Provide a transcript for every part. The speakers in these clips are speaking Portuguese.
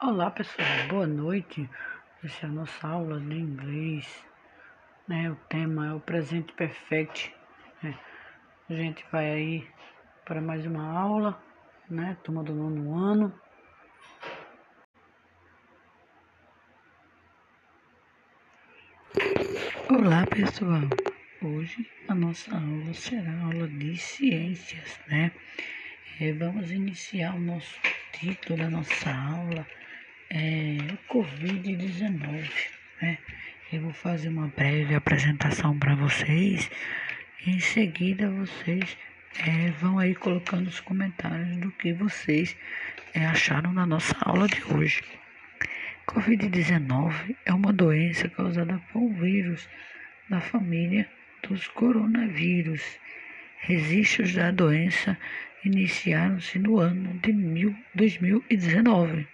Olá pessoal, boa noite. Essa é a nossa aula de inglês. Né? O tema é o presente perfect. Né? A gente vai aí para mais uma aula, né? Turma do nono ano. Olá pessoal, hoje a nossa aula será aula de ciências, né? É, vamos iniciar o nosso título da nossa aula é, o Covid-19. Né? Eu vou fazer uma breve apresentação para vocês em seguida vocês é, vão aí colocando os comentários do que vocês é, acharam da nossa aula de hoje. Covid-19 é uma doença causada por um vírus da família dos coronavírus. Registros da doença iniciaram-se no ano de 2019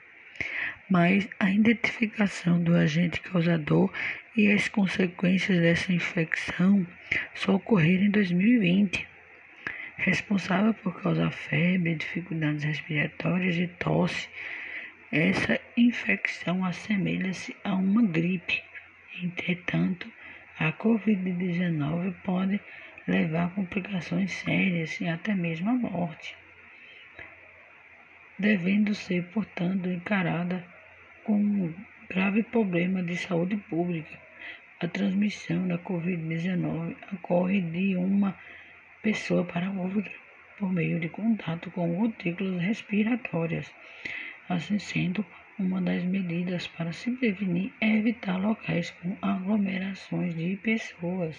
mas a identificação do agente causador e as consequências dessa infecção só ocorreram em 2020. Responsável por causar febre, dificuldades respiratórias e tosse, essa infecção assemelha-se a uma gripe. Entretanto, a Covid-19 pode levar a complicações sérias e até mesmo a morte, devendo ser, portanto, encarada com um grave problema de saúde pública. A transmissão da Covid-19 ocorre de uma pessoa para outra por meio de contato com gotículas respiratórias. Assim sendo, uma das medidas para se prevenir é evitar locais com aglomerações de pessoas.